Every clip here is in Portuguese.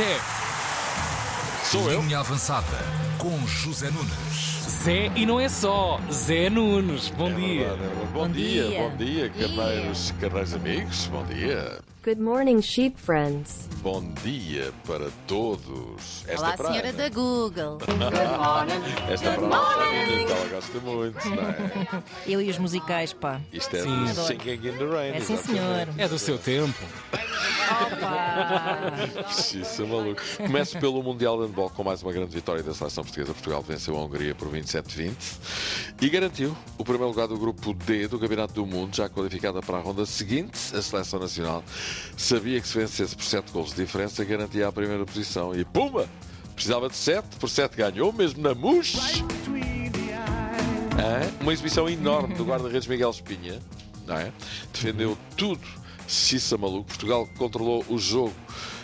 Zé. Sou eu. Linha avançada com José Nunes. Zé e não é só. Zé Nunes. Bom É dia. verdade, é verdade. Bom, Bom dia, dia. bom dia, carneiros, carneiros amigos, bom dia. Good morning, sheep friends. Bom dia para todos. Esta Olá, praia, senhora da Google. Esta praia que ela gosta muito, não é? Eu e os musicais, pá. Isto é Sim. Singing in the Rain. É sim, exatamente. senhor. É do seu tempo. Isso é maluco. Começo pelo Mundial de Handball com mais uma grande vitória da seleção portuguesa. Portugal venceu a Hungria por 27-20 e garantiu o primeiro lugar do grupo D do Campeonato do Mundo, já qualificada para a ronda seguinte. A seleção nacional sabia que se vencesse por 7 gols de diferença, garantia a primeira posição e pumba! Precisava de 7, por 7 ganhou, mesmo na MUS. Uma exibição enorme do guarda-redes Miguel Espinha, não é? Defendeu tudo, Xissa maluco. Portugal controlou o jogo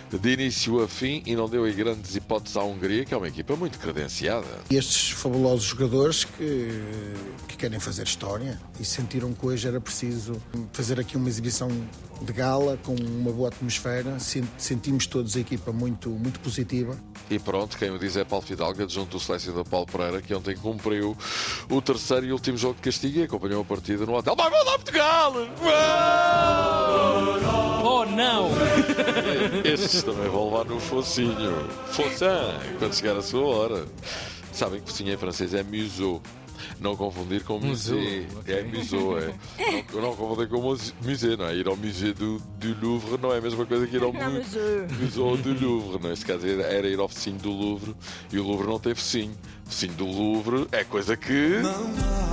de início a fim e não deu aí grandes hipóteses à Hungria, que é uma equipa muito credenciada. estes fabulosos jogadores que, que querem fazer história e sentiram que hoje era preciso fazer aqui uma exibição de gala com uma boa atmosfera. Sen- Sentimos todos a equipa muito, muito positiva. E pronto, quem o diz é Paulo Fidalgo, adjunto do selecionador Paulo Pereira, que ontem cumpriu o terceiro e último jogo de castigo e acompanhou a partida no hotel. Vai mandar Portugal! Uau! Estes também vão levar no focinho. Foçã, quando chegar a sua hora. Sabem que focinho em francês é museau. Não confundir com Museu, musée. ok. É museu, é. Não, não confundir com muse- museu, não é? Ir ao museu do, do Louvre não é a mesma coisa que ir ao mu- museu do Louvre, não é? Nesse caso era era ir ao focinho do Louvre e o Louvre não tem focinho. Focinho do Louvre é coisa que. Não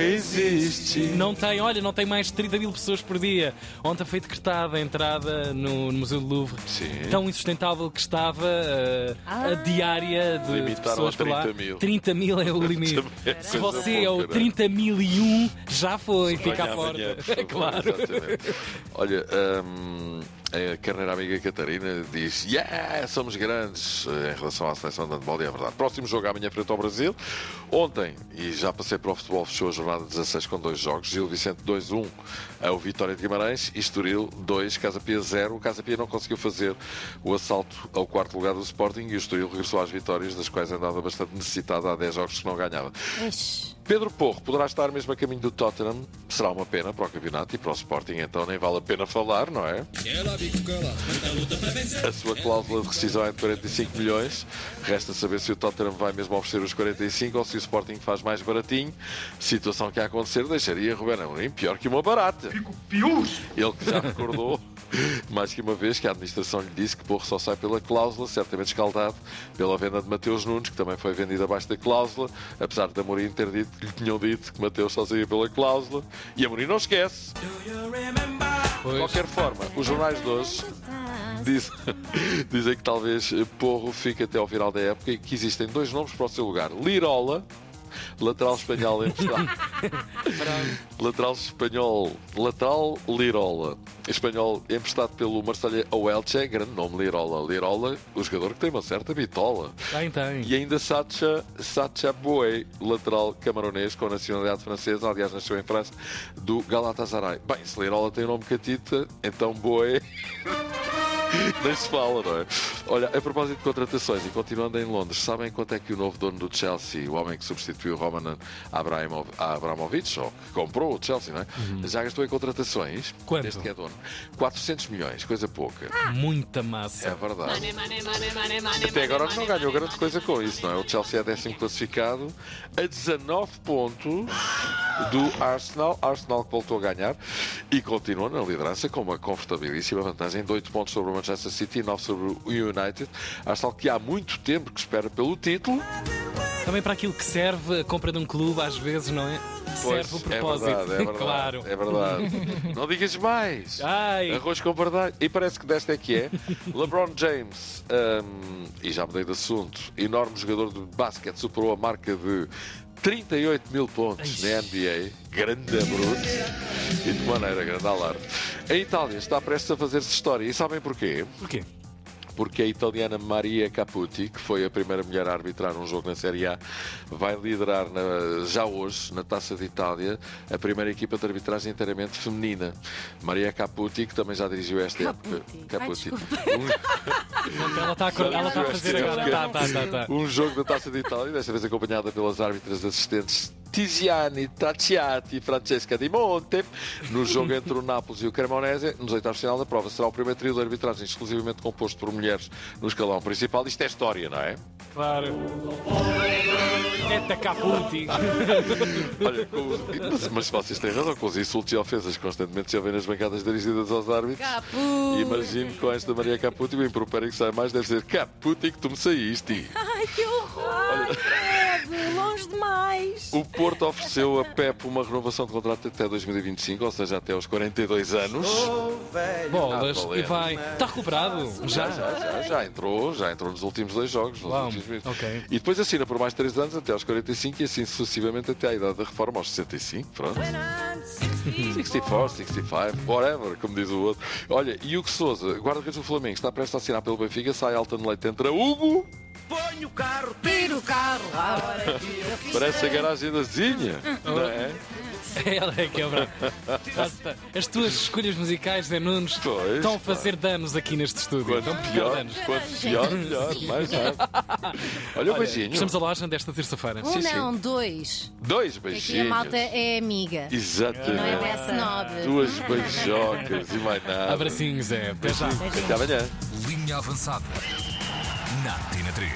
existe. Não tem, olha, não tem mais de 30 mil pessoas por dia. Ontem foi decretada a entrada no, no Museu do Louvre. Sim. Tão insustentável que estava uh, a diária de, de pessoas por lá. 30 mil. 30 mil é o limite. Também Se você é o pouca, não é? 30 mil e um, já foi, fica à porta. amanhã, favor, claro. exatamente. Olha, hum, a carneira amiga Catarina diz: Yeah, somos grandes eh, em relação à seleção de handball, e é verdade. Próximo jogo amanhã frente ao Brasil. Ontem, e já passei para o futebol, fechou a jornada 16 com dois jogos: Gil Vicente 2-1 ao Vitória de Guimarães e Estoril 2, Casa Pia 0. O Casa Pia não conseguiu fazer o assalto ao quarto lugar do Sporting e o Estoril regressou às vitórias, das quais andava bastante necessitado há 10 jogos que não ganhava. Pedro Porro poderá estar mesmo a caminho do Tottenham. Será uma pena para o campeonato e para o Sporting, então nem vale a pena falar, não é? A sua cláusula de rescisão é de 45 milhões. Resta saber se o Tottenham vai mesmo oferecer os 45 ou se o Sporting faz mais baratinho. Situação que a acontecer deixaria Ruben Amorim pior que uma barata. Ele que já recordou mais que uma vez que a administração lhe disse que Porro só sai pela cláusula, certamente escaldado pela venda de Mateus Nunes, que também foi vendido abaixo da cláusula, apesar de Amorim ter dito que lhe tinham dito que Mateus só saía pela cláusula. E Amorim não esquece. De Pois. qualquer forma, os jornais de hoje diz- dizem que talvez Porro fique até ao final da época e que existem dois nomes para o seu lugar. Lirola, lateral espanhol emprestado. lateral espanhol, lateral Lirola. Espanhol emprestado pelo Marselha ao Elche, grande nome Lirola. Lirola, o jogador que tem uma certa bitola. Tem, tem. E ainda Sacha, Sacha Boé, lateral camaronês com nacionalidade francesa, aliás nasceu em França, do Galatasaray. Bem, se Lirola tem o nome catita, então Boé nem se fala, não é? Olha, a propósito de contratações e continuando em Londres, sabem quanto é que o novo dono do Chelsea, o homem que substituiu Roman Abramovich, ou que comprou o Chelsea, não é? Já gastou em contratações, Quanto? desde que é dono, 400 milhões, coisa pouca. Muita massa. É verdade. Até agora não ganhou grande coisa com isso, não é? O Chelsea é décimo classificado a 19 pontos do Arsenal. Arsenal que voltou a ganhar e continua na liderança com uma confortabilíssima vantagem de 8 pontos sobre o Manchester City e 9 sobre o United. Arsenal que há muito tempo que espera pelo título. Também para aquilo que serve a compra de um clube, às vezes, não é? Pois, Serve o é propósito. verdade, é verdade. claro. É verdade. Não digas mais. Ai, Arroz com verdade. E parece que desta é que é. LeBron James, hum, e já mudei de assunto, enorme jogador de basquete, superou a marca de 38 mil pontos na NBA. Grande bruto. E de maneira grande alarme. A Itália está prestes a fazer-se história. E sabem porquê? porquê? Porque a italiana Maria Caputi, que foi a primeira mulher a arbitrar um jogo na Série A, vai liderar na- já hoje, na Taça de Itália, a primeira equipa de arbitragem inteiramente feminina. Maria Caputi, que também já dirigiu esta época. Caputi. Ai, Um- Ela está a, cor- ela está a fazer agora. Tá, tá, tá, tá. um jogo da Taça de Itália, desta vez acompanhada pelas árbitras assistentes Tiziane Tacciati e Francesca Di Monte. No jogo entre o Nápoles e o Cremonese, nos oitavos de final da prova, será o primeiro trio de arbitragem exclusivamente composto por mulheres no escalão principal. Isto é história, não é? Claro. Eta Caputi. Olha, com- mas, mas vocês têm razão, com os insultos e ofensas que constantemente se ouvem nas bancadas dirigidas aos árbitros. Caputi. Imagino com esta Maria Caputi, o impropério que sai mais deve ser Caputi que tu me saíste. Ai, que horror! Credo, longe demais. O Porto ofereceu a Pep uma renovação de contrato até 2025, ou seja, até aos 42 anos. Bolas. Ah, E vai. Está recuperado? Já, Já. já, já, entrou, já entrou nos últimos dois jogos. nos Uau, últimos meses. ok. E depois assina por mais 3 anos até aos 45 e assim sucessivamente até à idade da reforma, aos 65. Pronto. 64, 65, whatever, como diz o outro. Olha, e o que Souza, guarda-redes do Flamengo, está prestes a assinar pelo Benfica, sai alta no leite, entra Hugo, Tira o carro. parece a garagem da Zinha, não é? Ela é que é brava. As tuas escolhas musicais, Zé Nunes, Pois, estão a pá. fazer danos aqui neste estúdio. Quanto Estão a pior, danos. quanto pior, melhor, mais nada. Olha o beijinho. Estamos a loja desta terça-feira. Um Sim, sim. não, dois. Dois Aqui a beijinhos. malta é amiga. Exatamente. Não é. Duas beijocas e mais nada. Abracinhos, Zé. Até já. Até amanhã. Linha avançada. Na Tina 3.